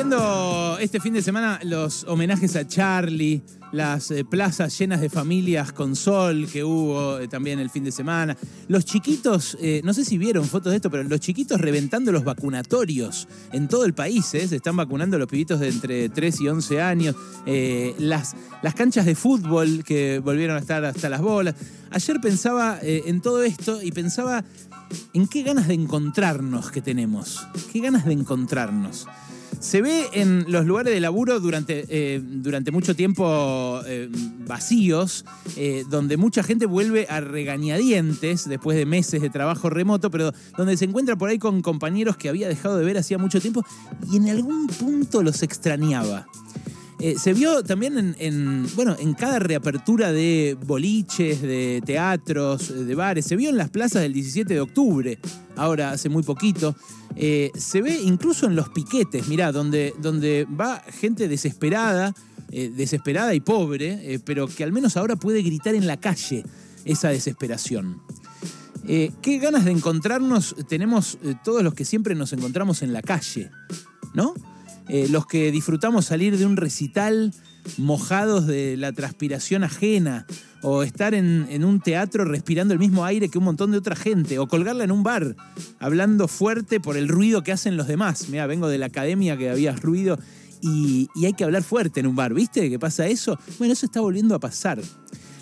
viendo este fin de semana los homenajes a Charlie, las eh, plazas llenas de familias con sol que hubo eh, también el fin de semana. Los chiquitos, eh, no sé si vieron fotos de esto, pero los chiquitos reventando los vacunatorios en todo el país. Se están vacunando los pibitos de entre 3 y 11 años. las, las canchas de fútbol que volvieron a estar hasta las bolas. Ayer pensaba en todo esto y pensaba en qué ganas de encontrarnos que tenemos. Qué ganas de encontrarnos. Se ve en los lugares de laburo durante, eh, durante mucho tiempo eh, vacíos, eh, donde mucha gente vuelve a regañadientes después de meses de trabajo remoto, pero donde se encuentra por ahí con compañeros que había dejado de ver hacía mucho tiempo y en algún punto los extrañaba. Eh, se vio también en, bueno, en cada reapertura de boliches, de teatros, de bares. Se vio en las plazas del 17 de octubre, ahora hace muy poquito. Eh, se ve incluso en los piquetes, mirá, donde, donde va gente desesperada, eh, desesperada y pobre, pero que al menos ahora puede gritar en la calle esa desesperación. qué ganas de encontrarnos tenemos todos los que siempre nos encontramos en la calle, ¿no? Eh, los que disfrutamos salir de un recital mojados de la transpiración ajena, o estar en, un teatro respirando el mismo aire que un montón de otra gente, o colgarla en un bar, hablando fuerte por el ruido que hacen los demás. Mira, vengo de la academia que había ruido y, hay que hablar fuerte en un bar, ¿viste? ¿Qué pasa eso? Bueno, eso está volviendo a pasar.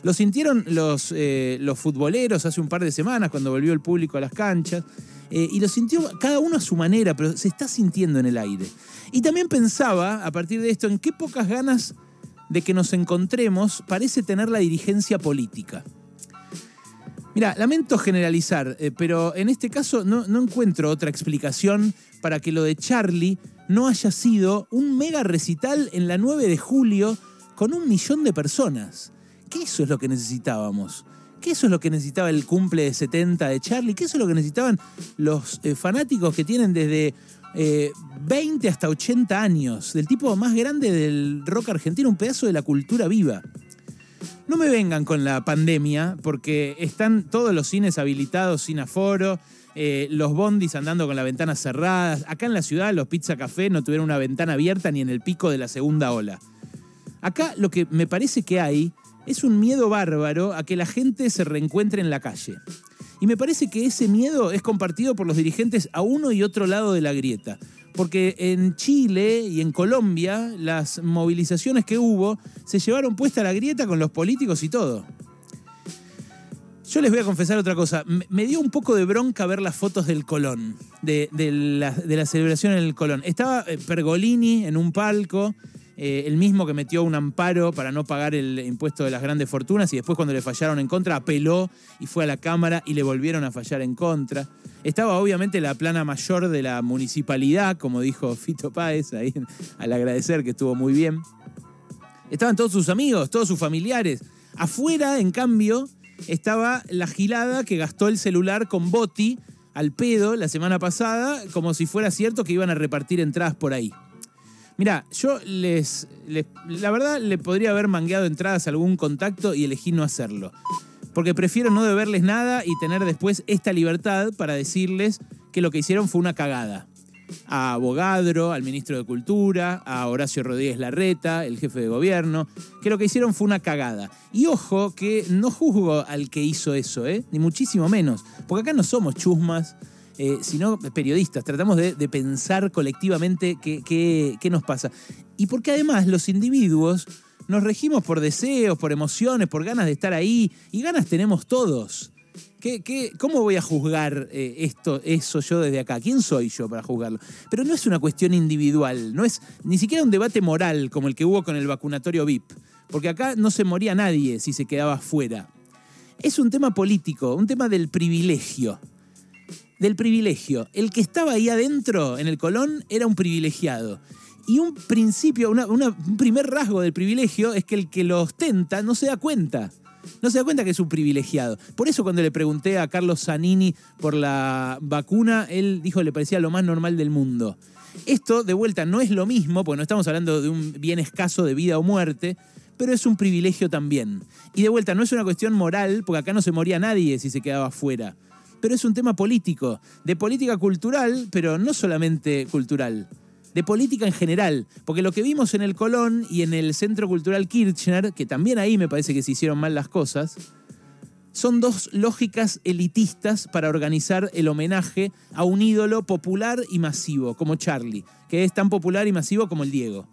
Lo sintieron los, eh, los futboleros hace un par de semanas cuando volvió el público a las canchas. Eh, y lo sintió cada uno a su manera, pero se está sintiendo en el aire. Y también pensaba, a partir de esto, en qué pocas ganas de que nos encontremos parece tener la dirigencia política. Mira, lamento generalizar, eh, pero en este caso no, encuentro otra explicación para que lo de Charlie no haya sido un mega recital en la 9 de julio con un millón de personas. Que eso es lo que necesitábamos que eso es lo que necesitaba el cumple de 70 de Charlie, que eso es lo que necesitaban los eh, fanáticos que tienen desde 20 eh, hasta 80 años, del tipo más grande del rock argentino, un pedazo de la cultura viva. No me vengan con la pandemia, porque están todos los cines habilitados sin aforo, eh, los bondis andando con las ventanas cerradas. Acá en la ciudad los pizza café no tuvieron una ventana abierta ni en el pico de la segunda ola. Acá lo que me parece que hay es un miedo bárbaro a que la gente se reencuentre en la calle. Y me parece que ese miedo es compartido por los dirigentes a uno y otro lado de la grieta. Porque en Chile y en Colombia las movilizaciones que hubo se llevaron puesta la grieta con los políticos y todo. Yo les voy a confesar otra cosa. Me dio un poco de bronca ver las fotos del Colón, de, la, de la, celebración en el Colón. Estaba eh, Pergolini en un palco eh, el mismo que metió un amparo para no pagar el impuesto de las grandes fortunas y después cuando le fallaron en contra apeló y fue a la Cámara y le volvieron a fallar en contra. Estaba obviamente la plana mayor de la municipalidad, como dijo Fito Páez, ahí al agradecer que estuvo muy bien. Estaban todos sus amigos, todos sus familiares. Afuera, en cambio, estaba la gilada que gastó el celular con Boti al pedo la semana pasada, como si fuera cierto que iban a repartir entradas por ahí. Mira, yo les, La verdad, le podría haber mangueado entradas a algún contacto y elegí no hacerlo. Porque prefiero no deberles nada y tener después esta libertad para decirles que lo que hicieron fue una cagada. A Abogadro, al ministro de Cultura, a Horacio Rodríguez Larreta, el jefe de gobierno, que lo que hicieron fue una cagada. Y ojo que no juzgo al que hizo eso, ¿eh? ni muchísimo menos. Porque acá no somos chusmas, eh, sino periodistas. Tratamos de, pensar colectivamente qué, nos pasa. Y porque además los individuos nos regimos por deseos, por emociones, por ganas de estar ahí, y ganas tenemos todos. ¿Qué, cómo voy a juzgar eh, esto, eso yo desde acá? ¿Quién soy yo para juzgarlo? Pero no es una cuestión individual, no es ni siquiera un debate moral como el que hubo con el vacunatorio VIP, porque acá no se moría nadie si se quedaba fuera. Es un tema político, un tema del privilegio del privilegio. El que estaba ahí adentro, en el Colón, era un privilegiado. Y un principio, un primer rasgo del privilegio es que el que lo ostenta no se da cuenta. No se da cuenta que es un privilegiado. Por eso cuando le pregunté a Carlos Zanini por la vacuna, él dijo que le parecía lo más normal del mundo. Esto, de vuelta, no es lo mismo, porque no estamos hablando de un bien escaso de vida o muerte, pero es un privilegio también. Y de vuelta, no es una cuestión moral, porque acá no se moría nadie si se quedaba fuera pero es un tema político, de política cultural, pero no solamente cultural, de política en general. Porque lo que vimos en el Colón y en el Centro Cultural Kirchner, que también ahí me parece que se hicieron mal las cosas, son dos lógicas elitistas para organizar el homenaje a un ídolo popular y masivo, como Charlie, que es tan popular y masivo como el Diego.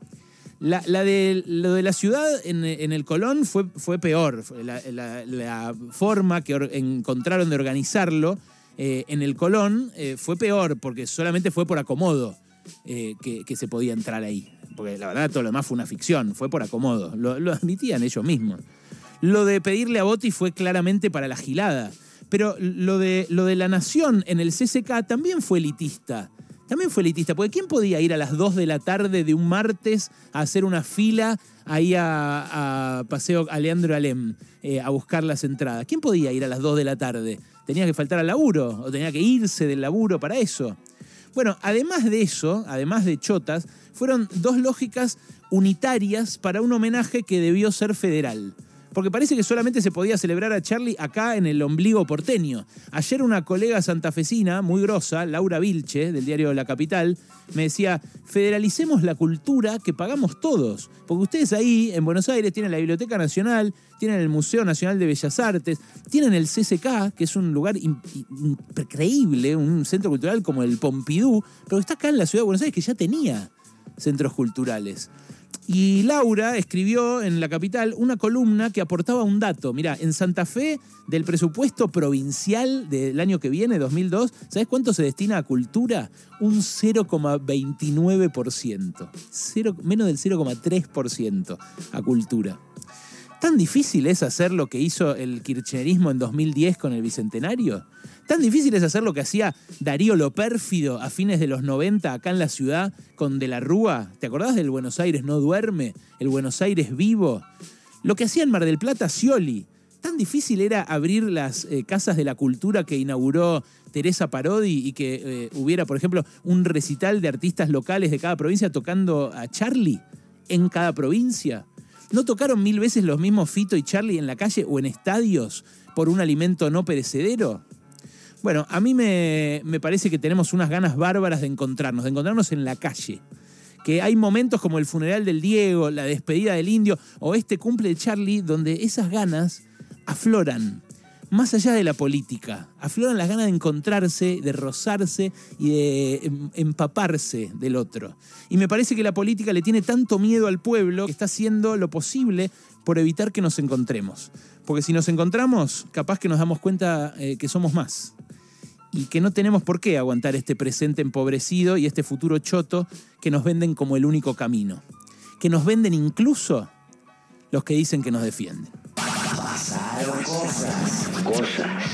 La, de, lo de la ciudad en, el Colón fue, fue peor. La, forma que encontraron de organizarlo eh, en el Colón eh, fue peor, porque solamente fue por acomodo eh, que, se podía entrar ahí. Porque la verdad todo lo demás fue una ficción, fue por acomodo. Lo, lo admitían ellos mismos. Lo de pedirle a Botti fue claramente para la gilada. Pero lo de, lo de la nación en el CCK también fue elitista. También fue elitista, porque ¿quién podía ir a las 2 de la tarde de un martes a hacer una fila ahí a, Paseo Aleandro Alem eh, a buscar las entradas? ¿Quién podía ir a las 2 de la tarde? ¿Tenía que faltar al laburo o tenía que irse del laburo para eso? Bueno, además de eso, además de chotas, fueron dos lógicas unitarias para un homenaje que debió ser federal porque parece que solamente se podía celebrar a Charlie acá en el ombligo porteño. Ayer una colega santafesina, muy grosa, Laura Vilche, del diario La Capital, me decía, federalicemos la cultura que pagamos todos, porque ustedes ahí en Buenos Aires tienen la Biblioteca Nacional, tienen el Museo Nacional de Bellas Artes, tienen el CCK, que es un lugar increíble, un centro cultural como el Pompidou, pero está acá en la ciudad de Buenos Aires que ya tenía centros culturales. Y Laura escribió en La Capital una columna que aportaba un dato. Mira, en Santa Fe, del presupuesto provincial del año que viene, 2002, ¿sabes cuánto se destina a cultura? Un 0,29%. menos del 0,3% a cultura. ¿Tan difícil es hacer lo que hizo el kirchnerismo en 2010 con el Bicentenario? ¿Tan difícil es hacer lo que hacía Darío lo pérfido a fines de los 90 acá en la ciudad con De la Rúa? ¿Te acordás del Buenos Aires no duerme? ¿El Buenos Aires vivo? Lo que hacía en Mar del Plata Scioli. ¿Tan difícil era abrir las eh, casas de la cultura que inauguró Teresa Parodi y que eh, hubiera, por ejemplo, un recital de artistas locales de cada provincia tocando a Charlie en cada provincia? ¿No tocaron mil veces los mismos Fito y Charlie en la calle o en estadios por un alimento no perecedero? Bueno, a mí me, parece que tenemos unas ganas bárbaras de encontrarnos, de encontrarnos en la calle que hay momentos como el funeral del Diego, la despedida del indio o este cumple de Charlie, donde esas ganas afloran, más allá de la política, afloran las ganas de encontrarse, de rozarse y de em, empaparse del otro. Y me parece que la política le tiene tanto miedo al pueblo que está haciendo lo posible por evitar que nos encontremos. Porque si nos encontramos, capaz que nos damos cuenta eh, que somos más y que no tenemos por qué aguantar este presente empobrecido y este futuro choto que nos venden como el único camino. Que nos venden incluso los que dicen que nos defienden. Pasaron cosas. Cosas.